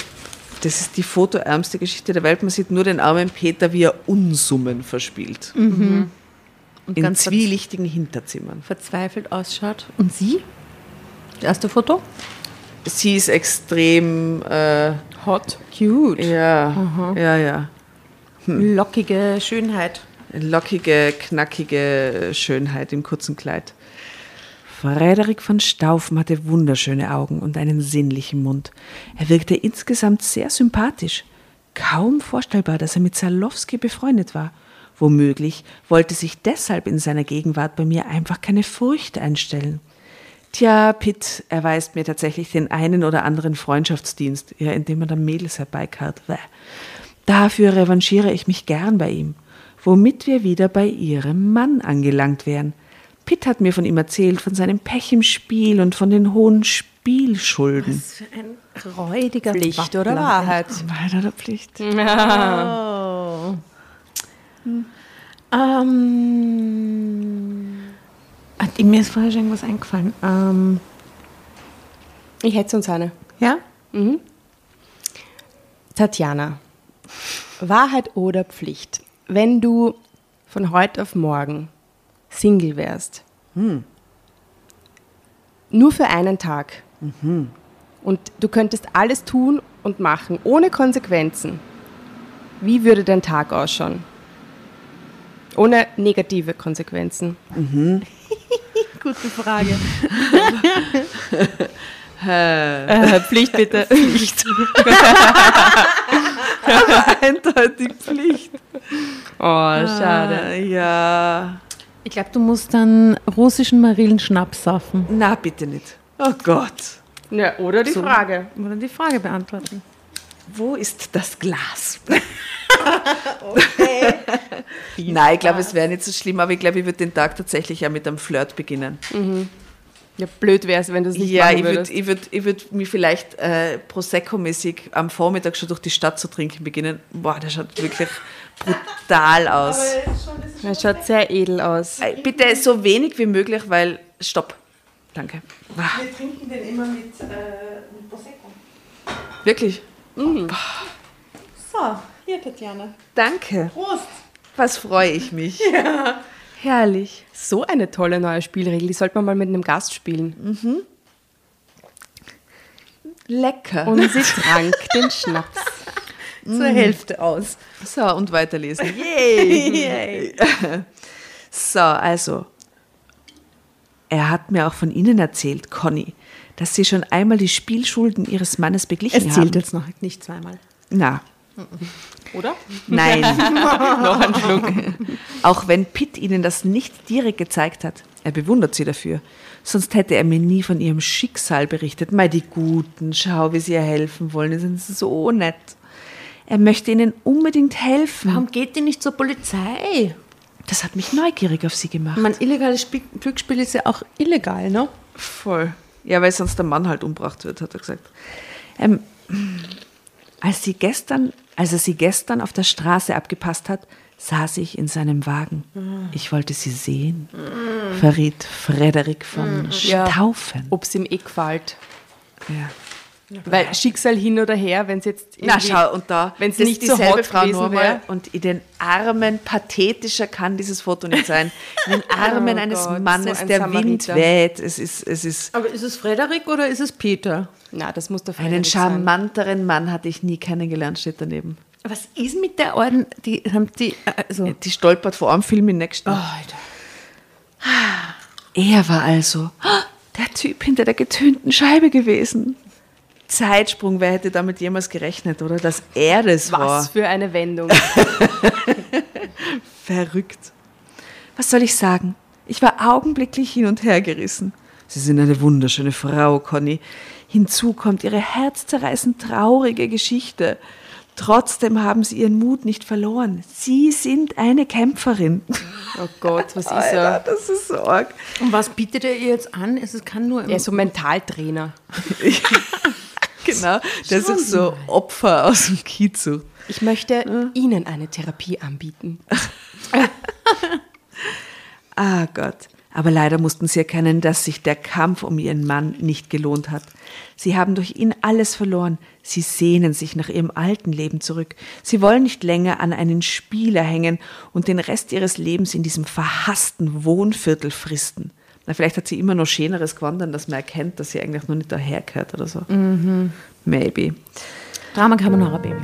das ist die fotoärmste Geschichte der Welt. Man sieht nur den armen Peter, wie er Unsummen verspielt. Und In ganz zwielichtigen Hinterzimmern. verzweifelt ausschaut. Und sie? Das erste Foto? Sie ist extrem, äh, Hot. Cute. ja, ja, ja. Lockige Schönheit. Lockige, knackige Schönheit im kurzen Kleid. Frederik von Staufen hatte wunderschöne Augen und einen sinnlichen Mund. Er wirkte insgesamt sehr sympathisch. Kaum vorstellbar, dass er mit Salowski befreundet war. Womöglich wollte sich deshalb in seiner Gegenwart bei mir einfach keine Furcht einstellen. Tja, Pitt erweist mir tatsächlich den einen oder anderen Freundschaftsdienst, ja, indem er dann Mädels herbeikarrt. Dafür revanchiere ich mich gern bei ihm, womit wir wieder bei ihrem Mann angelangt wären. Pitt hat mir von ihm erzählt, von seinem Pech im Spiel und von den hohen Spielschulden. Was für ein räudiger Pflicht Wappler. oder Wahrheit? Wahrheit oder Pflicht? Oh. Ähm, hat- mir ist vorher schon irgendwas eingefallen. Ähm, Ich hätte sonst eine. ja? Tatjana, Wahrheit oder Pflicht? Wenn du von heute auf morgen Single wärst, nur für einen Tag und du könntest alles tun und machen, ohne Konsequenzen, wie würde dein Tag ausschauen? Ohne negative Konsequenzen. Gute Frage. Äh, Pflicht bitte. Pflicht. Eindeutig Pflicht. Oh, schade. Ja. Ich glaube, du musst dann russischen Marillenschnaps saufen. Na, bitte nicht. Oh Gott. Ja, oder die Frage. Oder die Frage beantworten. Wo ist das Glas? Nein, ich glaube, es wäre nicht so schlimm, aber ich glaube, ich würde den Tag tatsächlich ja mit einem Flirt beginnen. Ja, blöd wäre es, wenn du es nicht ja, machen ich würde würdest. ich würd, ich würd mich vielleicht äh, Prosecco-mäßig am Vormittag schon durch die Stadt zu trinken beginnen. Boah, das schaut wirklich brutal aus. Das schaut sehr edel aus. Äh, Bitte so wenig wie möglich, weil. Stopp. Danke. Wir trinken den immer mit, mit Prosecco. wirklich? So, hier, Tatjana. Danke. Prost. Was freue ich mich. Ja. Herrlich. So eine tolle neue Spielregel, die sollte man mal mit einem Gast spielen. Lecker. Und sie trank den Schnaps. Zur Hälfte aus. So, und weiterlesen. Yay! so, also. Er hat mir auch von Ihnen erzählt, Conny, dass Sie schon einmal die Spielschulden Ihres Mannes beglichen Es haben. zählt jetzt noch nicht zweimal. Na, Oder? nein. noch ein Schluck. Auch wenn Pitt Ihnen das nicht direkt gezeigt hat. Er bewundert Sie dafür. Sonst hätte er mir nie von Ihrem Schicksal berichtet. Mei, die Guten, schau, wie Sie ihr helfen wollen. Die sind so nett. Er möchte Ihnen unbedingt helfen. Warum geht die nicht zur Polizei? Das hat mich neugierig auf Sie gemacht. Ich meine, illegales Spiel, Glücksspiel ist ja auch illegal, ne? Voll. Ja, weil sonst der Mann halt umgebracht wird, hat er gesagt. Ähm, als, sie gestern, als er sie gestern auf der Straße abgepasst hat, saß ich in seinem Wagen. Ich wollte sie sehen, verriet Frederik von Ja. Staufen. Ob es ihm eh gefällt. Ja. Weil Schicksal hin oder her, wenn es jetzt Na schau, und da, wenn's das nicht ist so dieselbe hot Frau Normal und in den Armen, pathetischer kann dieses Foto nicht sein, in den Armen Oh eines Gott, Mannes, so ein der Samariter. Wind weht, es ist, es ist, Aber ist es Frederik oder ist es Peter? Na, das muss der einen Frederik sein. charmanteren Mann hatte ich nie kennengelernt, steht daneben. Was ist mit der Orden? Die haben die. Also. Die stolpert vor einem Film im nächsten. Alter. Er war also der Typ hinter der getönten Scheibe gewesen. Zeitsprung, wer hätte damit jemals gerechnet, oder? Dass er das war. Was für eine Wendung. Verrückt. Was soll ich sagen? Ich war augenblicklich hin und her gerissen. Sie sind eine wunderschöne Frau, Conny. Hinzu kommt ihre herzzerreißend traurige Geschichte. Trotzdem haben sie ihren Mut nicht verloren. Sie sind eine Kämpferin. Oh Gott, was ist Alter, er? das ist so arg. Und was bietet er ihr jetzt an? Es kann nur. Er ist so Mentaltrainer. Genau, das ist so Opfer aus dem Kizu. Ich möchte Ihnen eine Therapie anbieten. Ah Gott. Aber leider mussten sie erkennen, dass sich der Kampf um ihren Mann nicht gelohnt hat. Sie haben durch ihn alles verloren. Sie sehnen sich nach ihrem alten Leben zurück. Sie wollen nicht länger an einen Spieler hängen und den Rest ihres Lebens in diesem verhassten Wohnviertel fristen. Na, vielleicht hat sie immer noch Schöneres gewandert, dass man erkennt, dass sie eigentlich noch nicht dahergehört oder so. Maybe. Drama Carbonara Baby.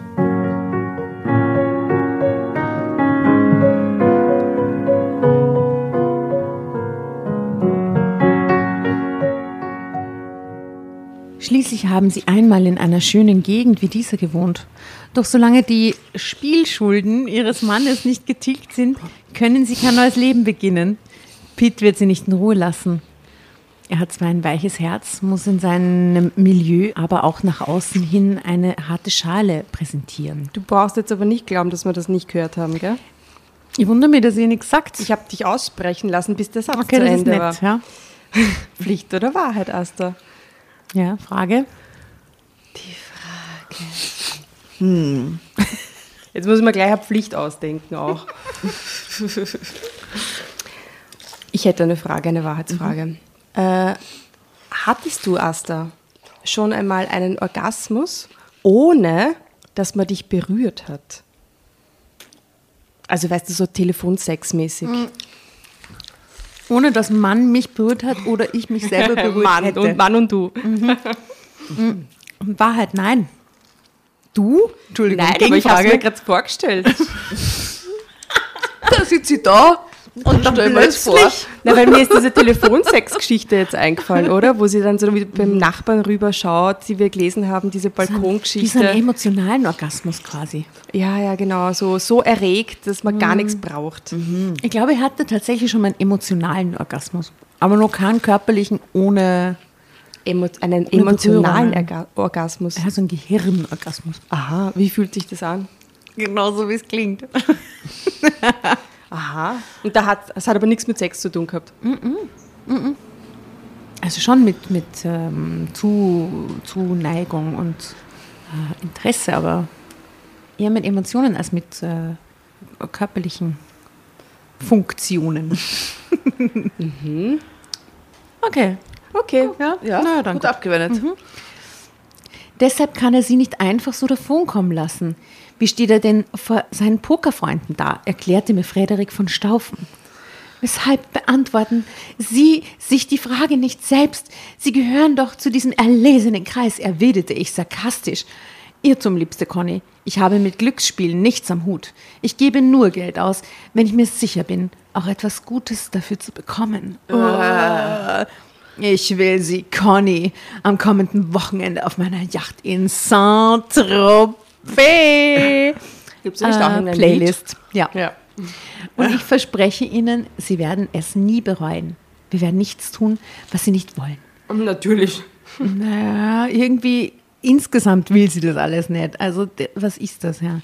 Schließlich haben sie einmal in einer schönen Gegend wie dieser gewohnt. Doch solange die Spielschulden ihres Mannes nicht getilgt sind, können sie kein neues Leben beginnen. Pitt wird sie nicht in Ruhe lassen. Er hat zwar ein weiches Herz, muss in seinem Milieu aber auch nach außen hin eine harte Schale präsentieren. Du brauchst jetzt aber nicht glauben, dass wir das nicht gehört haben, gell? Ich wundere mich, dass ihr nichts sagt. Ich habe dich aussprechen lassen, bis der Satz okay, zu das ist Ende nett, war. ja. Pflicht oder Wahrheit, Asta? Ja, Frage. Jetzt muss man gleich eine Pflicht ausdenken auch. ich hätte eine Frage, eine Wahrheitsfrage. Äh, hattest du, Asta, schon einmal einen Orgasmus, ohne dass man dich berührt hat? Also weißt du, so Telefonsexmäßig. Ohne dass Mann mich berührt hat oder ich mich selber berührt Mann hätte. und Mann und du. Wahrheit, nein. Du? Entschuldigung, Nein, aber ich habe mir gerade vorgestellt. Da sitzt sie da und dann stell mir jetzt vor. Na, weil mir ist diese Telefonsex-Geschichte jetzt eingefallen, oder? Wo sie dann so wie beim Nachbarn rüberschaut, die wir gelesen haben, diese Balkongeschichte. emotionalen Orgasmus quasi. Ja, ja, genau. So, so erregt, dass man Mhm. gar nichts braucht. Ich glaube, er hatte tatsächlich schon mal einen emotionalen Orgasmus. Aber nur keinen körperlichen ohne Emo einen Ohne emotionalen. Erga Orgasmus. hat so einen Gehirnorgasmus. Aha, wie fühlt sich das an? Genauso wie es klingt. Aha. Und da hat, es hat aber nichts mit Sex zu tun gehabt. Also schon mit, mit ähm, Zu, Zuneigung und äh, Interesse, aber eher mit Emotionen als mit äh, körperlichen Funktionen. Okay. Okay. Ja, Ja, Na, gut danke. abgewendet. Deshalb kann er sie nicht einfach so davonkommen lassen. Wie steht er denn vor seinen Pokerfreunden da? erklärte mir Frederik von Staufen. Weshalb beantworten Sie sich die Frage nicht selbst? Sie gehören doch zu diesem erlesenen Kreis, erwiderte ich sarkastisch. Irrtum, liebste Conny. Ich habe mit Glücksspielen nichts am Hut. Ich gebe nur Geld aus, wenn ich mir sicher bin, auch etwas Gutes dafür zu bekommen. Oh. Ich will sie, Conny, am kommenden Wochenende auf meiner Yacht in Saint-Tropez. Gibt es nicht auch Äh, in Playlist. Ja. Ja. Und ich verspreche Ihnen, Sie werden es nie bereuen. Wir werden nichts tun, was Sie nicht wollen. Natürlich. Naja, irgendwie insgesamt will sie das alles nicht. Also, was ist das, ja?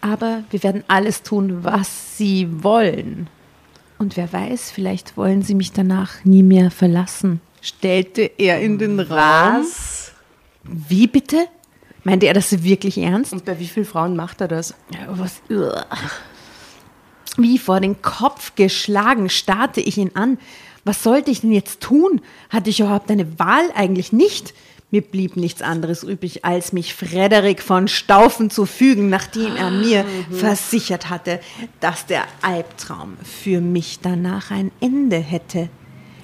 Aber wir werden alles tun, was Sie wollen. Und wer weiß, vielleicht wollen Sie mich danach nie mehr verlassen, stellte er in den Raum. Was? Wie bitte? Meinte er das wirklich ernst? Und bei wie vielen Frauen macht er das? Ja, was. Wie vor den Kopf geschlagen starrte ich ihn an. Was sollte ich denn jetzt tun? Hatte ich überhaupt eine Wahl? Eigentlich nicht. Mir blieb nichts anderes übrig, als mich Frederik von Staufen zu fügen, nachdem er mir mhm. versichert hatte, dass der Albtraum für mich danach ein Ende hätte.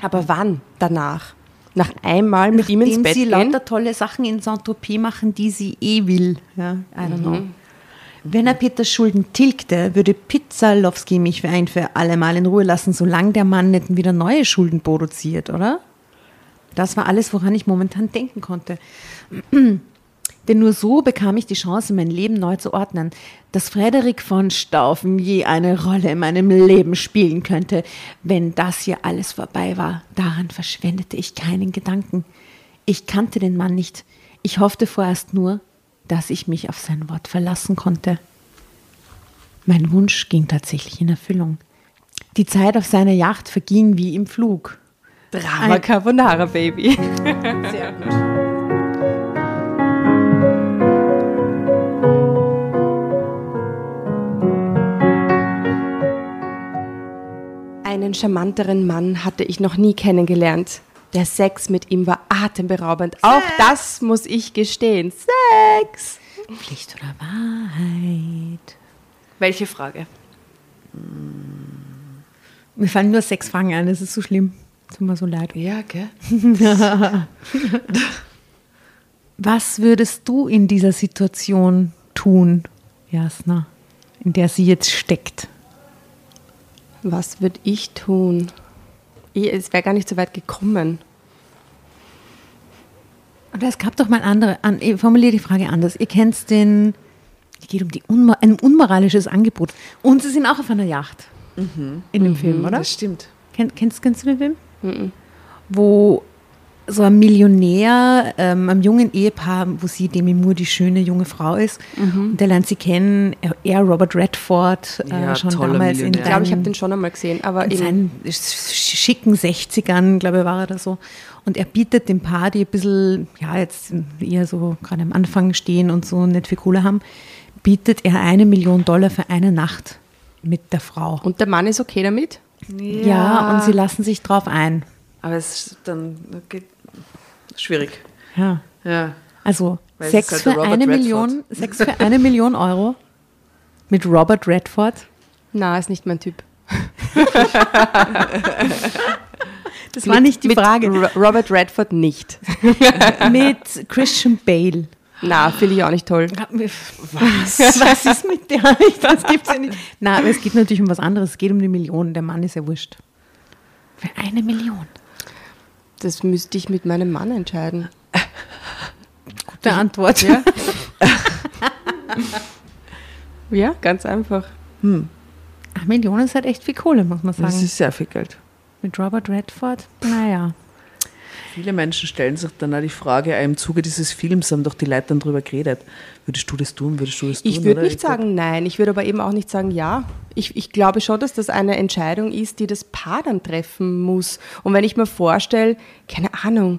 Aber wann danach? Nach einmal mit Nachdem ihm ins Bett sie gehen? lauter tolle Sachen in Saint-Tropez machen, die sie eh will. Ja, I don't know. Wenn er Peters Schulden tilgte, würde Pizzalowski mich für ein für alle Mal in Ruhe lassen, solange der Mann nicht wieder neue Schulden produziert, oder? Das war alles, woran ich momentan denken konnte. Denn nur so bekam ich die Chance, mein Leben neu zu ordnen. Dass Frederik von Staufen je eine Rolle in meinem Leben spielen könnte, wenn das hier alles vorbei war, daran verschwendete ich keinen Gedanken. Ich kannte den Mann nicht. Ich hoffte vorerst nur, dass ich mich auf sein Wort verlassen konnte. Mein Wunsch ging tatsächlich in Erfüllung. Die Zeit auf seiner Yacht verging wie im Flug. Drama Carbonara, Baby. Sehr gut. Einen charmanteren Mann hatte ich noch nie kennengelernt. Der Sex mit ihm war atemberaubend. Auch das muss ich gestehen. Sex! Pflicht oder Wahrheit? Welche Frage? Mir fallen nur sechs Fragen ein, das ist so schlimm. Tut mir so leid. Ja, gell? Was würdest du in dieser Situation tun, Jasna, in der sie jetzt steckt? Was würde ich tun? Ich, es wäre gar nicht so weit gekommen. Oder es gab doch mal andere, an, ich formuliere die Frage anders. Ihr kennt den, es geht um die unmo ein unmoralisches Angebot. Und sie sind auch auf einer Yacht in dem Film, oder? Das stimmt. Kenn, kennst, kennst du den Film? Wo so ein Millionär, ähm, einem jungen Ehepaar, wo sie Demi Moore die schöne junge Frau ist. Und der lernt sie kennen, er, er Robert Redford, äh, Ja, schon damals in Millionär. Ich glaube, ich habe seinen- den schon einmal gesehen, aber in eben. seinen sch- schicken 60ern, glaube ich, war er da so. Und er bietet dem Paar, die ein bisschen, ja, jetzt eher so gerade am Anfang stehen und so nicht viel Kohle haben, bietet er eine Million Dollar für eine Nacht mit der Frau. Und der Mann ist okay damit? Ja, und sie lassen sich drauf ein. Aber es dann geht schwierig. Ja. Ja. Also Weil Sex halt für Robert eine Redford. Million, Sex für eine Million Euro mit Robert Redford. Na, ist nicht mein Typ. Das war nicht die mit Frage. Ro- Robert Redford nicht. mit Christian Bale. Na, finde ich auch nicht toll. Was? Was ist mit der? Das gibt's ja nicht. Na, aber es geht natürlich um was anderes. Es geht um die Million. Der Mann ist ja wurscht. Für eine Million. Das müsste ich mit meinem Mann entscheiden. Gute Antwort. Ja, ja ganz einfach. Eine Million ist halt echt viel Kohle, muss man Das sagen. ist sehr viel Geld. Mit Robert Redford? Naja. Viele Menschen stellen sich dann auch die Frage, im Zuge dieses Films haben doch die Leute dann drüber geredet. Würdest du das tun? Würdest du das tun? Ich würde nicht sagen nein, ich würde aber eben auch nicht sagen ja. Ich, ich glaube schon, dass das eine Entscheidung ist, die das Paar dann treffen muss. Und wenn ich mir vorstelle, keine Ahnung,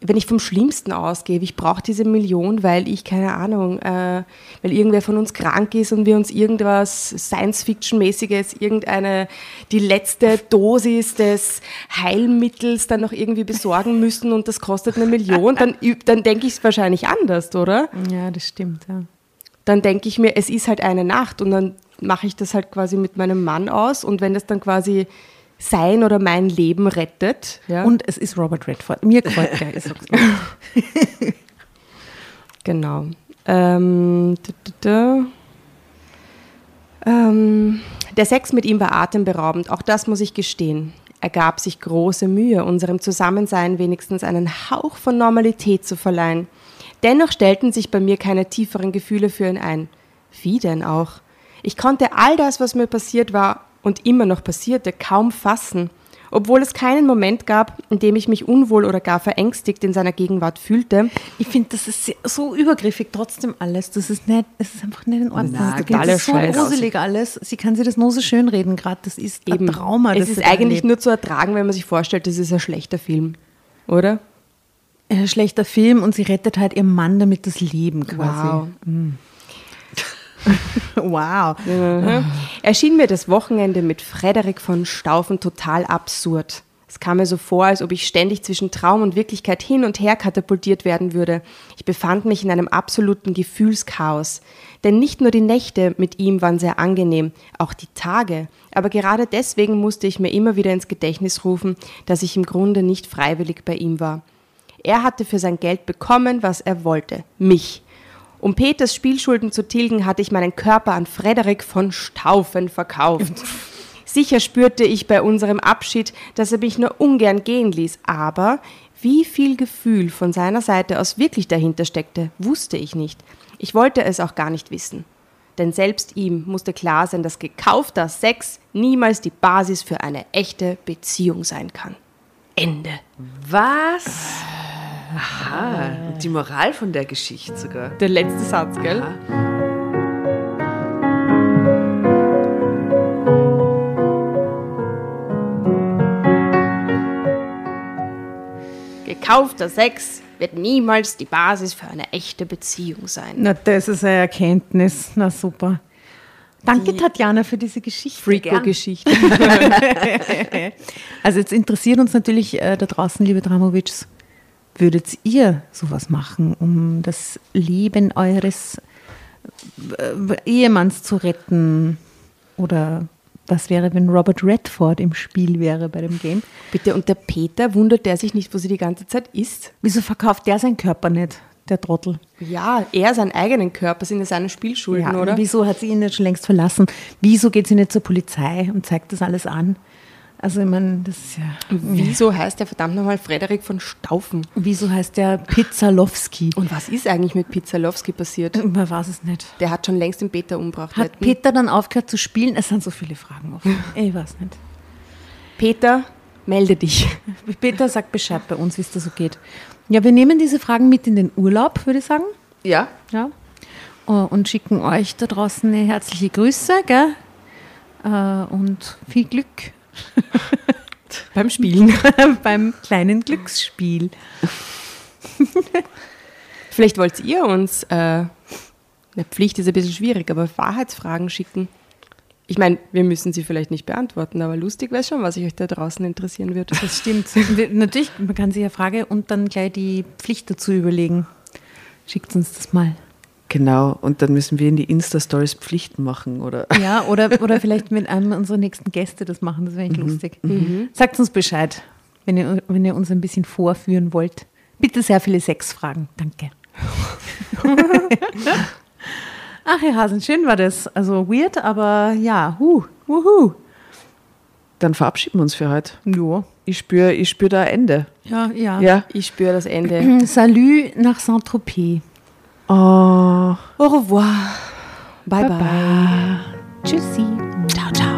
wenn ich vom Schlimmsten ausgehe, ich brauche diese Million, weil ich, keine Ahnung, äh, weil irgendwer von uns krank ist und wir uns irgendwas Science-Fiction-mäßiges, irgendeine, die letzte Dosis des Heilmittels dann noch irgendwie besorgen müssen und das kostet eine Million, dann, dann denke ich es wahrscheinlich anders, oder? Ja, das stimmt. Ja. dann denke ich mir, es ist halt eine Nacht und dann mache ich das halt quasi mit meinem Mann aus und wenn das dann quasi sein oder mein Leben rettet, ja, Und es ist Robert Redford. Mir gefällt der. Mal. genau. Ähm, da, da, da. Ähm, der Sex mit ihm war atemberaubend, auch das muss ich gestehen. Er gab sich große Mühe, unserem Zusammensein wenigstens einen Hauch von Normalität zu verleihen. Dennoch stellten sich bei mir keine tieferen Gefühle für ihn ein. Wie denn auch? Ich konnte all das, was mir passiert war und immer noch passierte, kaum fassen. Obwohl es keinen Moment gab, in dem ich mich unwohl oder gar verängstigt in seiner Gegenwart fühlte, Ich finde, das ist so übergriffig trotzdem alles. Das ist nicht, es ist einfach nicht in Ordnung. Nein, das ist so Scheiß. gruselig alles. Sie kann sich das nur so schön reden gerade. Das ist Eben. ein Trauma. Es das ist eigentlich erlebt. nur zu ertragen, wenn man sich vorstellt, das ist ein schlechter Film. Oder? ein schlechter Film und sie rettet halt ihrem Mann damit das Leben quasi. Wow. Mhm. Erschien mir das Wochenende mit Frederik von Staufen total absurd. Es kam mir so vor, als ob ich ständig zwischen Traum und Wirklichkeit hin und her katapultiert werden würde. Ich befand mich in einem absoluten Gefühlschaos. Denn nicht nur die Nächte mit ihm waren sehr angenehm, auch die Tage. Aber gerade deswegen musste ich mir immer wieder ins Gedächtnis rufen, dass ich im Grunde nicht freiwillig bei ihm war. Er hatte für sein Geld bekommen, was er wollte. Mich. Um Peters Spielschulden zu tilgen, hatte ich meinen Körper an Frederik von Staufen verkauft. Sicher spürte ich bei unserem Abschied, dass er mich nur ungern gehen ließ, aber wie viel Gefühl von seiner Seite aus wirklich dahinter steckte, wusste ich nicht. Ich wollte es auch gar nicht wissen. Denn selbst ihm musste klar sein, dass gekaufter Sex niemals die Basis für eine echte Beziehung sein kann. Ende. Was? Aha, und die Moral von der Geschichte sogar. Der letzte Satz, gell? Aha. Gekaufter Sex wird niemals die Basis für eine echte Beziehung sein. Na, das ist eine Erkenntnis. Na super. Danke, Tatjana, für diese Geschichte. Freako-Geschichte. Also jetzt interessiert uns natürlich äh, da draußen, liebe Dramovics, würdet ihr sowas machen, um das Leben eures äh, Ehemanns zu retten? Oder was wäre, wenn Robert Redford im Spiel wäre bei dem Game? Bitte, und der Peter wundert der sich nicht, wo sie die ganze Zeit ist? Wieso verkauft der seinen Körper nicht, der Trottel? Ja, er seinen eigenen Körper, sind ja seine Spielschulden, Ja, oder? Wieso hat sie ihn nicht schon längst verlassen? Wieso geht sie nicht zur Polizei und zeigt das alles an? Also, ich meine, das ist ja. Wieso heißt der verdammt nochmal Frederik von Staufen? Wieso heißt der Pizzalowski? Und was ist eigentlich mit Pizzalowski passiert? Man weiß es nicht. Der hat schon längst den Peter umgebracht. Hat Wetten? Peter dann aufgehört zu spielen? Es sind so viele Fragen offen. Ich weiß nicht. Peter, melde dich. Peter sagt Bescheid bei uns, wie es da so geht. Ja, wir nehmen diese Fragen mit in den Urlaub, würde ich sagen. Ja, Ja. Äh, Und schicken euch da draußen eine herzliche Grüße, gell? Äh, Und viel Glück Beim Spielen. beim kleinen Glücksspiel. Vielleicht wollt ihr uns, äh, eine Pflicht ist ein bisschen schwierig, aber Wahrheitsfragen schicken. Ich meine, wir müssen sie vielleicht nicht beantworten, aber lustig wäre schon, was euch da draußen interessieren würde. Das stimmt. Natürlich, man kann sich eine Frage und dann gleich die Pflicht dazu überlegen. Schickt uns das mal. Genau. Und dann müssen wir in die Insta-Stories Pflichten machen, oder? Ja, oder, oder vielleicht mit einem unserer nächsten Gäste das machen, das wäre eigentlich lustig. Sagt uns Bescheid, wenn ihr, wenn ihr uns ein bisschen vorführen wollt. Bitte sehr viele Sexfragen. Danke. Ach, Herr Hasen, schön war das. Also weird, aber ja, hu, wuhu. Dann verabschieden wir uns für heute. Ja. Ich spüre ich spür da Ende. Ja, ja. Ja. Ich spüre das Ende. Salut nach Saint-Tropez. Oh. Au revoir. Bye bye. Bye. Tschüssi. Ciao, ciao.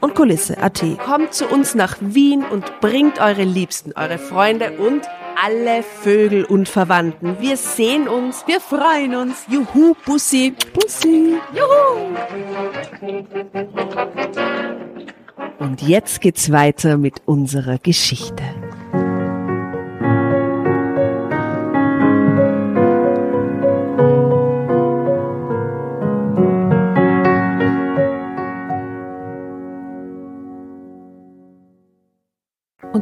und Kulisse.at. Kommt zu uns nach Wien und bringt eure Liebsten, eure Freunde und alle Vögel und Verwandten. Wir sehen uns. Wir freuen uns. Juhu, Bussi. Bussi. Juhu. Und jetzt geht's weiter mit unserer Geschichte.